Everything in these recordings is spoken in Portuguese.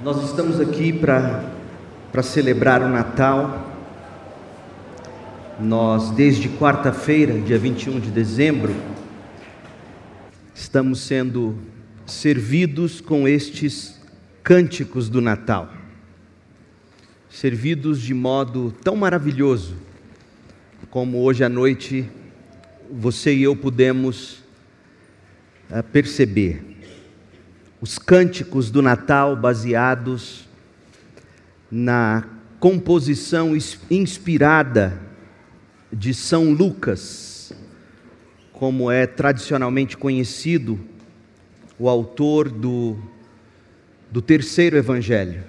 Nós estamos aqui para celebrar o Natal. Nós, desde quarta-feira, dia 21 de dezembro, estamos sendo servidos com estes cânticos do Natal. Servidos de modo tão maravilhoso, como hoje à noite você e eu pudemos uh, perceber. Os cânticos do Natal baseados na composição inspirada de São Lucas, como é tradicionalmente conhecido, o autor do, do terceiro evangelho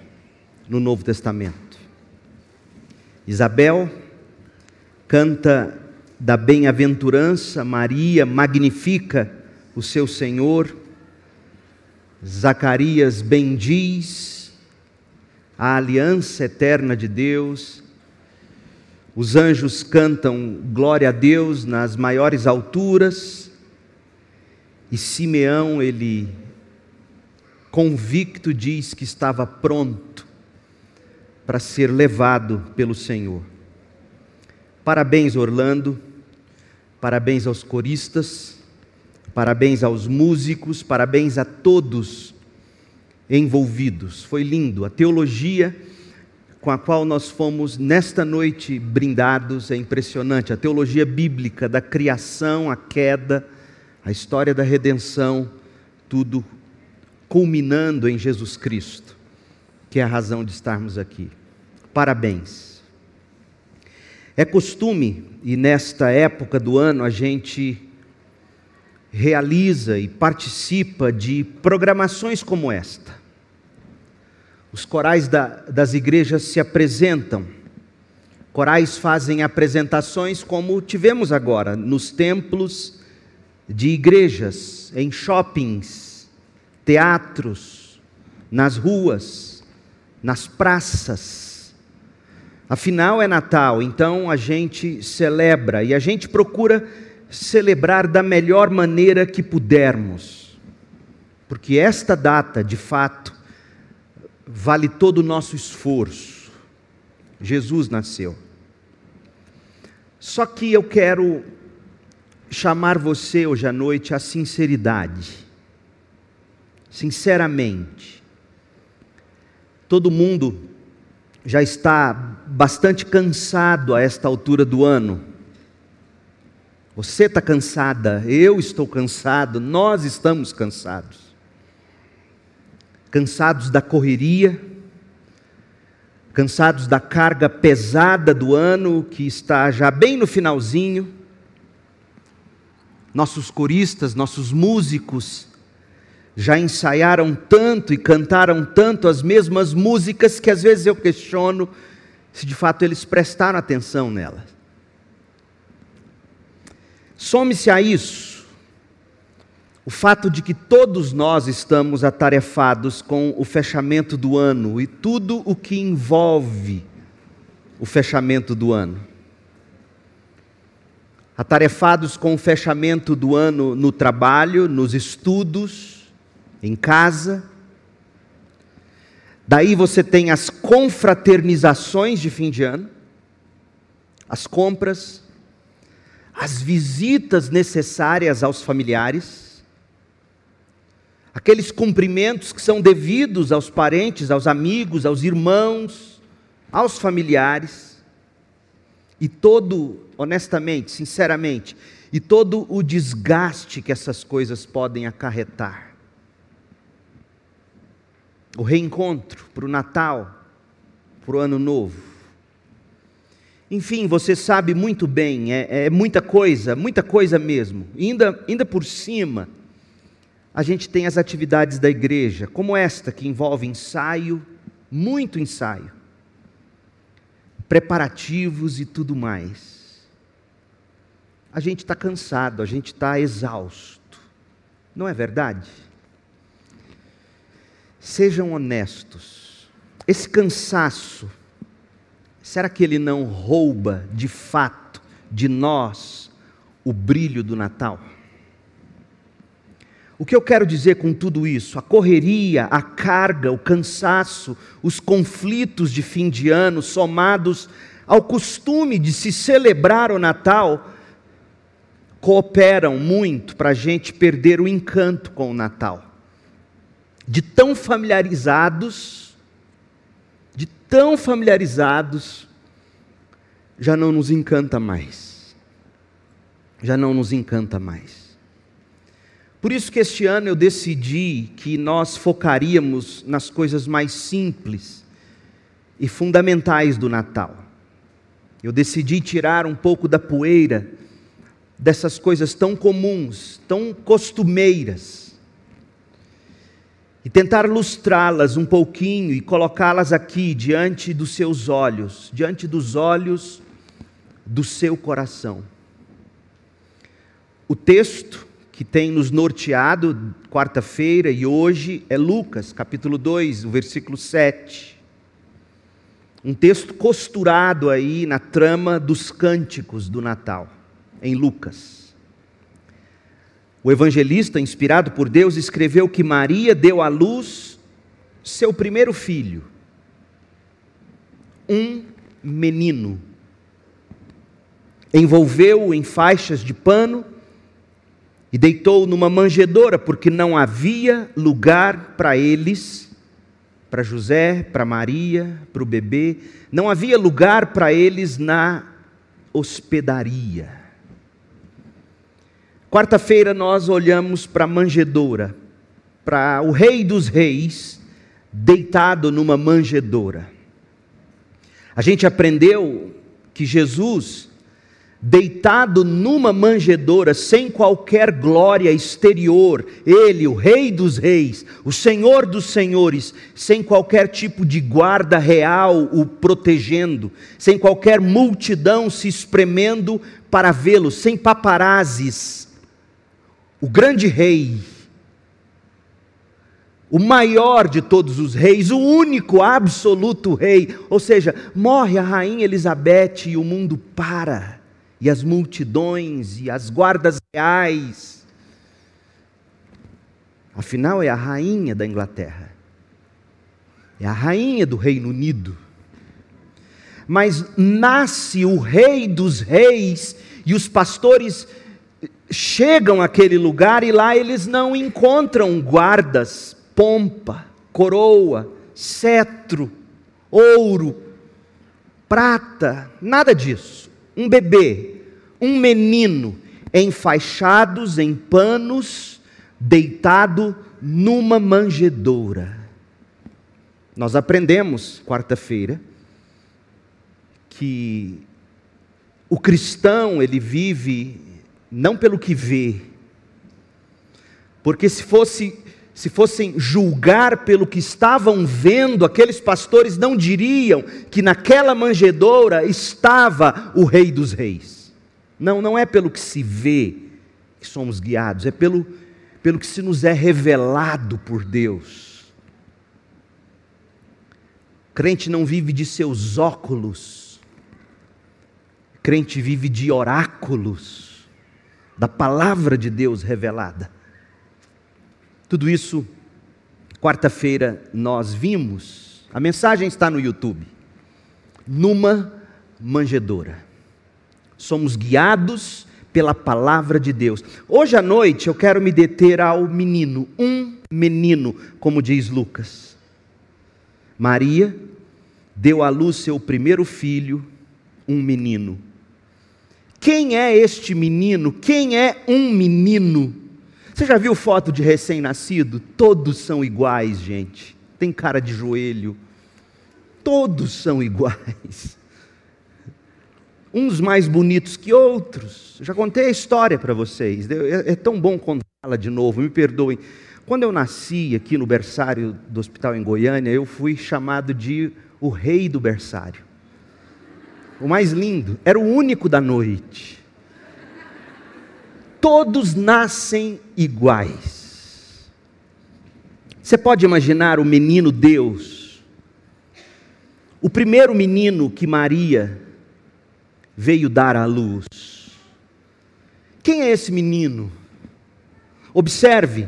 no Novo Testamento. Isabel canta da bem-aventurança, Maria magnifica o seu Senhor, Zacarias bendiz a aliança eterna de Deus, os anjos cantam glória a Deus nas maiores alturas, e Simeão, ele convicto diz que estava pronto para ser levado pelo Senhor. Parabéns, Orlando. Parabéns aos coristas, parabéns aos músicos, parabéns a todos envolvidos. Foi lindo. A teologia com a qual nós fomos nesta noite brindados é impressionante. A teologia bíblica da criação, a queda, a história da redenção, tudo culminando em Jesus Cristo, que é a razão de estarmos aqui. Parabéns. É costume, e nesta época do ano a gente realiza e participa de programações como esta. Os corais da, das igrejas se apresentam, corais fazem apresentações como tivemos agora, nos templos de igrejas, em shoppings, teatros, nas ruas, nas praças Afinal é Natal, então a gente celebra e a gente procura celebrar da melhor maneira que pudermos, porque esta data, de fato, vale todo o nosso esforço. Jesus nasceu. Só que eu quero chamar você hoje à noite à sinceridade. Sinceramente. Todo mundo já está bastante cansado a esta altura do ano. Você está cansada, eu estou cansado, nós estamos cansados. Cansados da correria, cansados da carga pesada do ano que está já bem no finalzinho. Nossos coristas, nossos músicos, já ensaiaram tanto e cantaram tanto as mesmas músicas que às vezes eu questiono se de fato eles prestaram atenção nelas. Some-se a isso o fato de que todos nós estamos atarefados com o fechamento do ano e tudo o que envolve o fechamento do ano. Atarefados com o fechamento do ano no trabalho, nos estudos, em casa. Daí você tem as confraternizações de fim de ano, as compras, as visitas necessárias aos familiares, aqueles cumprimentos que são devidos aos parentes, aos amigos, aos irmãos, aos familiares, e todo, honestamente, sinceramente, e todo o desgaste que essas coisas podem acarretar o reencontro, para o Natal, para o Ano Novo. Enfim, você sabe muito bem, é, é, muita coisa, muita coisa mesmo. Ainda, ainda por cima, a gente tem as atividades da igreja, como esta, que envolve ensaio, muito ensaio, preparativos e tudo mais. A gente está cansado, a gente está exausto, não é verdade? Sejam honestos. Esse cansaço, será que ele não rouba de fato de nós o brilho do Natal? O que eu quero dizer com tudo isso? A correria, a carga, o cansaço, os conflitos de fim de ano somados ao costume de se celebrar o Natal cooperam muito para a gente perder o encanto com o Natal. De tão familiarizados, de tão familiarizados, já não nos encanta mais. Já não nos encanta mais. Por isso que este ano eu decidi que nós focaríamos nas coisas mais simples e fundamentais do Natal. Eu decidi tirar um pouco da poeira dessas coisas tão comuns, tão costumeiras, e tentar lustrá-las um pouquinho e colocá-las aqui diante dos seus olhos, diante dos olhos do seu coração. O texto que tem nos norteado quarta-feira e hoje é Lucas, capítulo 2, o versículo 7. Um texto costurado aí na trama dos cânticos do Natal, em Lucas. O evangelista, inspirado por Deus, escreveu que Maria deu à luz seu primeiro filho, um menino. Envolveu-o em faixas de pano e deitou numa manjedoura, porque não havia lugar para eles, para José, para Maria, para o bebê, não havia lugar para eles na hospedaria. Quarta-feira nós olhamos para a manjedoura, para o Rei dos Reis deitado numa manjedoura. A gente aprendeu que Jesus deitado numa manjedoura, sem qualquer glória exterior, ele, o Rei dos Reis, o Senhor dos Senhores, sem qualquer tipo de guarda real o protegendo, sem qualquer multidão se espremendo para vê-lo, sem paparazes. O grande rei, o maior de todos os reis, o único absoluto rei, ou seja, morre a rainha Elizabeth e o mundo para e as multidões e as guardas reais. Afinal, é a rainha da Inglaterra, é a rainha do Reino Unido. Mas nasce o Rei dos Reis e os pastores chegam àquele lugar e lá eles não encontram guardas, pompa, coroa, cetro, ouro, prata, nada disso um bebê, um menino, enfaixados em panos, deitado numa manjedoura. Nós aprendemos, quarta-feira, que o cristão, ele vive não pelo que vê, porque se fosse se fossem julgar pelo que estavam vendo, aqueles pastores não diriam que naquela manjedoura estava o Rei dos Reis. Não, não é pelo que se vê que somos guiados, é pelo, pelo que se nos é revelado por Deus. Crente não vive de seus óculos, crente vive de oráculos, da palavra de Deus revelada. Tudo isso, quarta-feira, nós vimos. A mensagem está no YouTube. Numa manjedoura. Somos guiados pela palavra de Deus. Hoje à noite eu quero me deter ao menino, um menino, como diz Lucas. Maria deu à luz seu primeiro filho, um menino. Quem é este menino? Quem é um menino? Você já viu foto de recém-nascido? Todos são iguais, gente. Tem cara de joelho. Todos são iguais. Uns mais bonitos que outros. Já contei a história para vocês. É, é tão bom contá-la de novo, me perdoem. Quando eu nasci aqui no berçário do hospital em Goiânia, eu fui chamado de o rei do berçário. O mais lindo, era o único da noite todos nascem iguais. Você pode imaginar o menino Deus, o primeiro menino que Maria veio dar à luz. Quem é esse menino? Observe,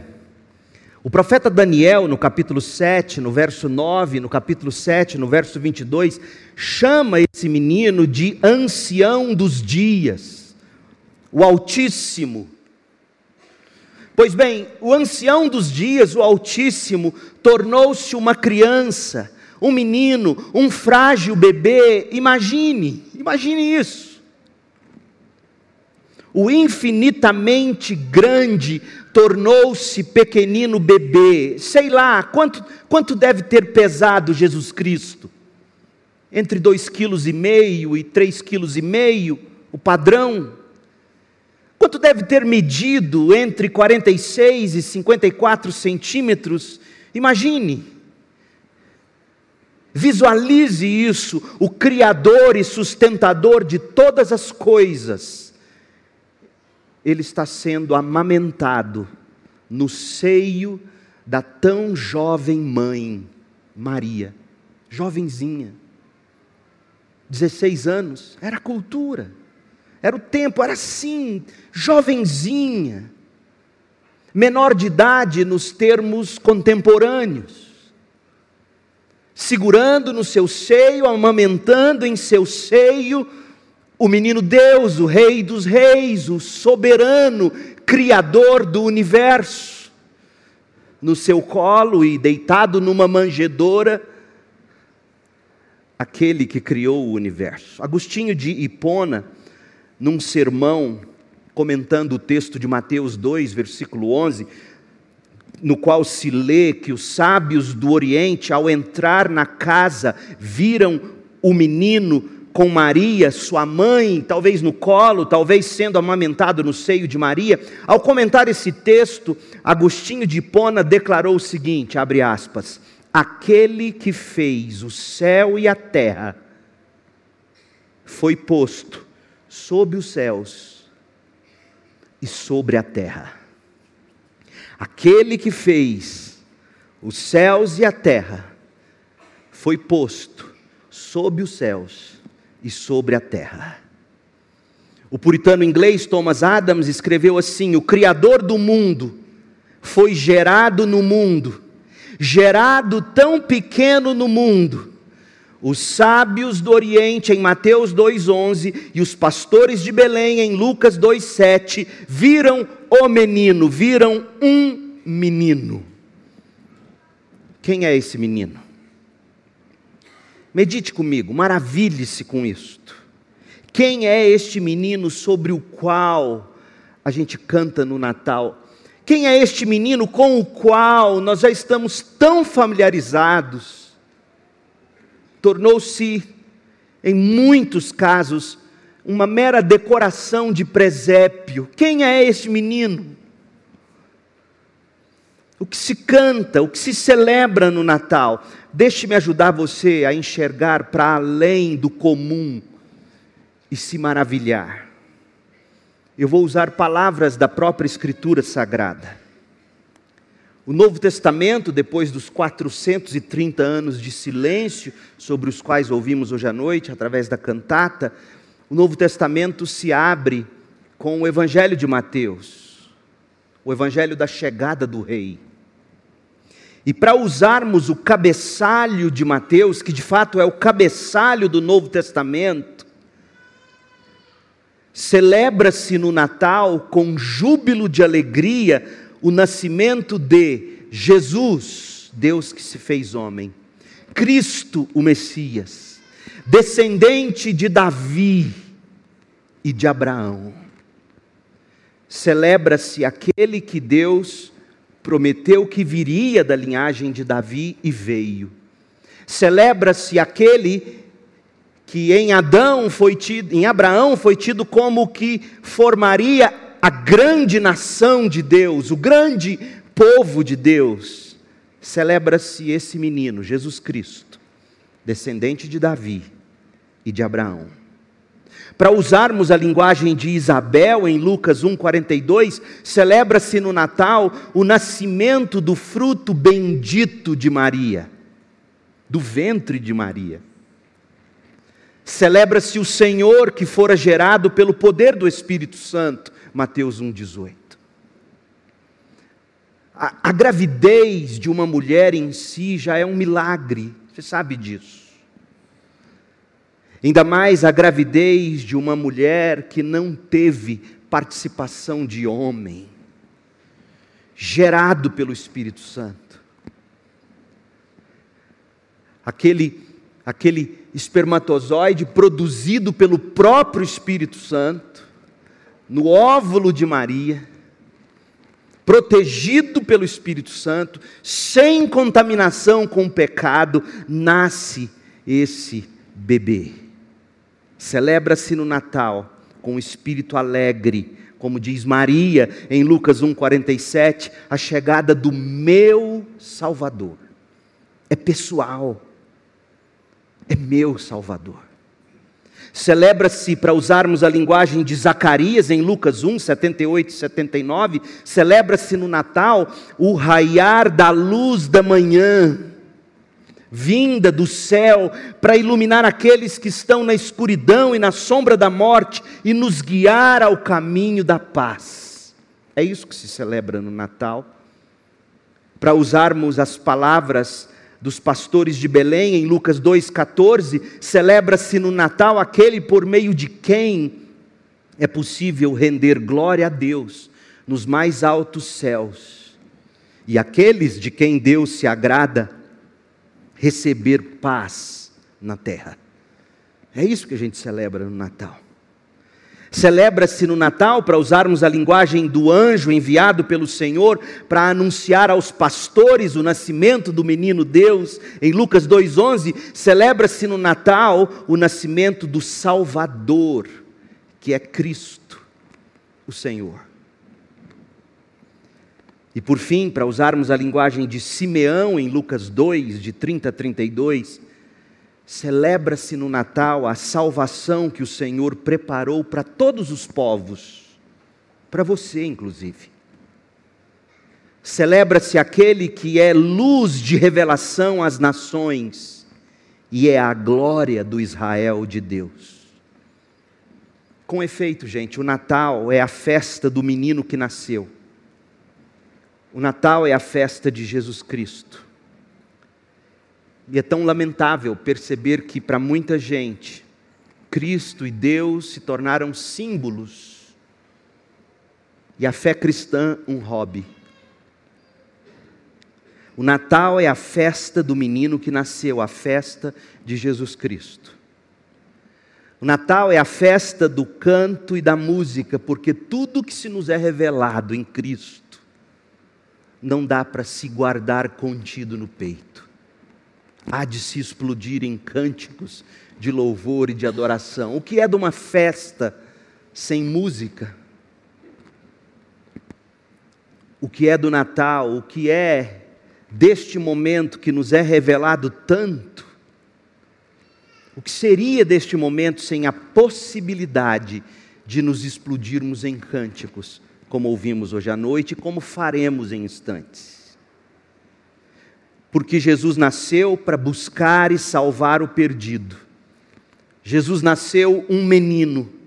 O profeta Daniel, no capítulo 7, no verso 9, no capítulo 7, no verso 22, chama esse menino de ancião dos dias, o Altíssimo. Pois bem, o ancião dos dias, o Altíssimo, tornou-se uma criança, um menino, um frágil bebê. Imagine, imagine isso o infinitamente grande tornou-se pequenino bebê. Sei lá, quanto, quanto deve ter pesado Jesus Cristo? Entre dois quilos e meio e três quilos e meio, o padrão. Quanto deve ter medido entre 46 e 54 centímetros? Imagine. Visualize isso, o Criador e sustentador de todas as coisas ele está sendo amamentado no seio da tão jovem mãe, Maria, jovenzinha, 16 anos, era cultura, era o tempo, era assim, jovenzinha, menor de idade nos termos contemporâneos, segurando no seu seio, amamentando em seu seio, o menino Deus, o Rei dos Reis, o soberano Criador do universo, no seu colo e deitado numa manjedoura, aquele que criou o universo. Agostinho de Hipona, num sermão, comentando o texto de Mateus 2, versículo 11, no qual se lê que os sábios do Oriente, ao entrar na casa, viram o menino com Maria, sua mãe, talvez no colo, talvez sendo amamentado no seio de Maria. Ao comentar esse texto, Agostinho de Hipona declarou o seguinte, abre aspas: Aquele que fez o céu e a terra foi posto sob os céus e sobre a terra. Aquele que fez os céus e a terra foi posto sob os céus e sobre a terra. O puritano inglês Thomas Adams escreveu assim: O Criador do mundo foi gerado no mundo, gerado tão pequeno no mundo. Os sábios do Oriente em Mateus 2:11 e os pastores de Belém em Lucas 2:7 viram o menino, viram um menino. Quem é esse menino? Medite comigo, maravilhe-se com isto. Quem é este menino sobre o qual a gente canta no Natal? Quem é este menino com o qual nós já estamos tão familiarizados? Tornou-se, em muitos casos, uma mera decoração de presépio. Quem é este menino? O que se canta, o que se celebra no Natal Deixe-me ajudar você a enxergar para além do comum e se maravilhar. Eu vou usar palavras da própria Escritura Sagrada. O Novo Testamento, depois dos 430 anos de silêncio sobre os quais ouvimos hoje à noite, através da cantata, o Novo Testamento se abre com o Evangelho de Mateus, o Evangelho da chegada do Rei. E para usarmos o cabeçalho de Mateus, que de fato é o cabeçalho do Novo Testamento, celebra-se no Natal com júbilo de alegria o nascimento de Jesus, Deus que se fez homem, Cristo, o Messias, descendente de Davi e de Abraão. Celebra-se aquele que Deus prometeu que viria da linhagem de Davi e veio. Celebra-se aquele que em Adão foi tido, em Abraão foi tido como que formaria a grande nação de Deus, o grande povo de Deus. Celebra-se esse menino, Jesus Cristo, descendente de Davi e de Abraão. Para usarmos a linguagem de Isabel em Lucas 1,42, celebra-se no Natal o nascimento do fruto bendito de Maria, do ventre de Maria. Celebra-se o Senhor que fora gerado pelo poder do Espírito Santo, Mateus 1,18. a, a gravidez de uma mulher em si já é um milagre, você sabe disso. Ainda mais a gravidez de uma mulher que não teve participação de homem, gerado pelo Espírito Santo. Aquele, aquele espermatozoide produzido pelo próprio Espírito Santo, no óvulo de Maria, protegido pelo Espírito Santo, sem contaminação com o pecado, nasce esse bebê. Celebra-se no Natal com o espírito alegre, como diz Maria em Lucas 1,47, a chegada do meu Salvador. É pessoal, é meu Salvador. Celebra-se, para usarmos a linguagem de Zacarias em Lucas 1, 78 e 79, celebra-se no Natal o raiar da luz da manhã vinda do céu para iluminar aqueles que estão na escuridão e na sombra da morte e nos guiar ao caminho da paz. É isso que se celebra no Natal. Para usarmos as palavras dos pastores de Belém em Lucas 2,14, celebra-se no Natal aquele por meio de quem é possível render glória a Deus nos mais altos céus, e aqueles de quem Deus se agrada receber paz na terra. É isso que a gente celebra no Natal. Celebra-se no Natal, para usarmos a linguagem do anjo enviado pelo Senhor para anunciar aos pastores o nascimento do menino Deus, em Lucas 2,11, celebra-se no Natal o nascimento do Salvador, que é Cristo, o Senhor. E por fim, para usarmos a linguagem de Simeão em Lucas 2, de 30 a 32, celebra-se no Natal a salvação que o Senhor preparou para todos os povos, para você inclusive. Celebra-se aquele que é luz de revelação às nações e é a glória do Israel de Deus. Com efeito, gente, o Natal é a festa do menino que nasceu o Natal é a festa de Jesus Cristo. E é tão lamentável perceber que, para muita gente, Cristo e Deus se tornaram símbolos e a fé cristã um hobby. O Natal é a festa do menino que nasceu, a festa de Jesus Cristo. O Natal é a festa do canto e da música, porque tudo que se nos é revelado em Cristo não dá para se guardar contido no peito. Há de se explodir em cânticos de louvor e de adoração. O que é de uma festa sem música? O que é do Natal? O que é deste momento que nos é revelado tanto? O que seria deste momento sem a possibilidade de nos explodirmos em cânticos? como ouvimos hoje à noite, e como faremos em instantes. Porque Jesus nasceu para buscar e salvar o perdido. Jesus nasceu um menino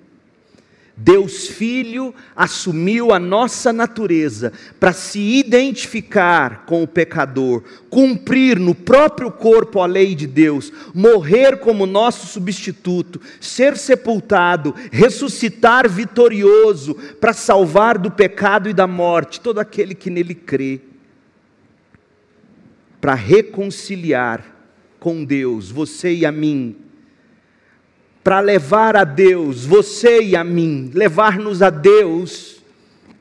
Deus Filho assumiu a nossa natureza para se identificar com o pecador, cumprir no próprio corpo a lei de Deus, morrer como nosso substituto, ser sepultado, ressuscitar vitorioso para salvar do pecado e da morte todo aquele que nele crê, para reconciliar com Deus, você e a mim, para levar a Deus, você e a mim, levar-nos a Deus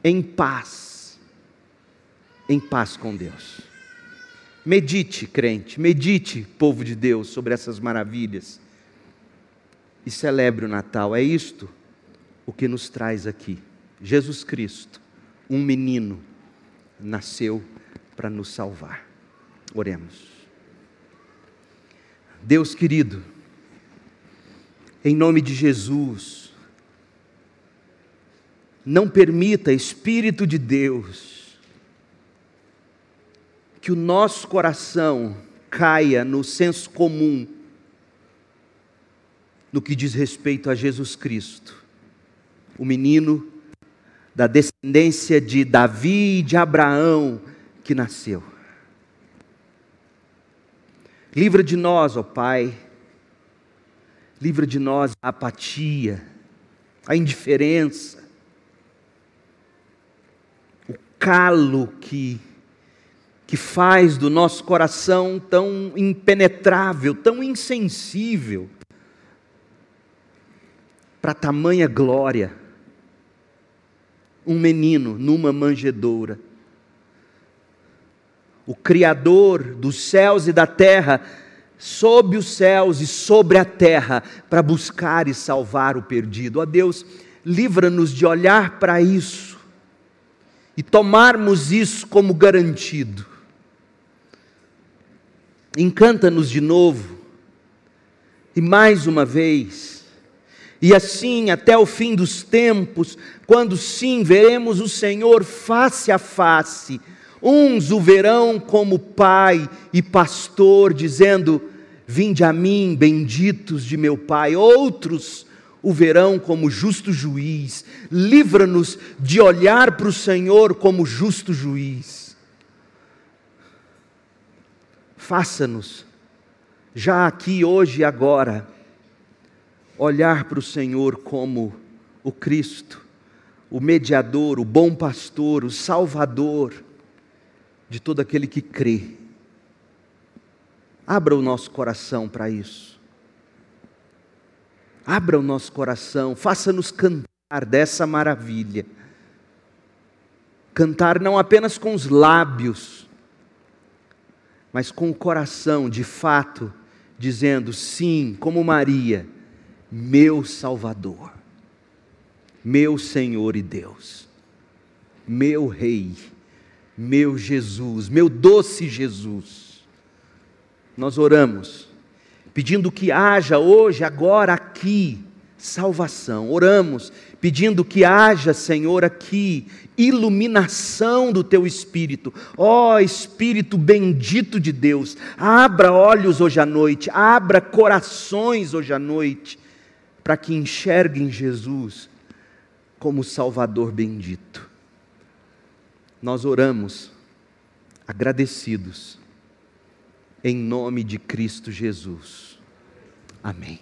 em paz, em paz com Deus. Medite, crente, medite, povo de Deus, sobre essas maravilhas e celebre o Natal. É isto o que nos traz aqui. Jesus Cristo, um menino, nasceu para nos salvar. Oremos. Deus querido, em nome de Jesus. Não permita, Espírito de Deus, que o nosso coração caia no senso comum no que diz respeito a Jesus Cristo, o menino da descendência de Davi e de Abraão, que nasceu. Livra de nós, ó Pai, livra de nós a apatia, a indiferença, o calo que, que faz do nosso coração tão impenetrável, tão insensível para tamanha glória. Um menino numa manjedoura. O Criador dos céus e da terra, sob os céus e sobre a terra, para buscar e salvar o perdido. Ó Deus, livra-nos de olhar para isso e tomarmos isso como garantido. Encanta-nos de novo, e mais uma vez, e assim até o fim dos tempos, quando sim veremos o Senhor face a face, uns o verão como Pai e Pastor, dizendo: Vinde a mim, benditos de meu Pai, outros o verão como justo juiz, livra-nos de olhar para o Senhor como justo juiz. Faça-nos, já aqui, hoje e agora, olhar para o Senhor como o Cristo, o mediador, o bom pastor, o salvador de todo aquele que crê. Abra o nosso coração para isso. Abra o nosso coração, faça-nos cantar dessa maravilha. Cantar não apenas com os lábios, mas com o coração, de fato, dizendo sim, como Maria meu Salvador, meu Senhor e Deus, meu Rei, meu Jesus, meu doce Jesus. Nós oramos, pedindo que haja hoje, agora, aqui, salvação. Oramos, pedindo que haja, Senhor, aqui, iluminação do teu Espírito. Ó oh, Espírito bendito de Deus, abra olhos hoje à noite, abra corações hoje à noite para que enxerguem Jesus como Salvador bendito. Nós oramos agradecidos, em nome de Cristo Jesus. Amém.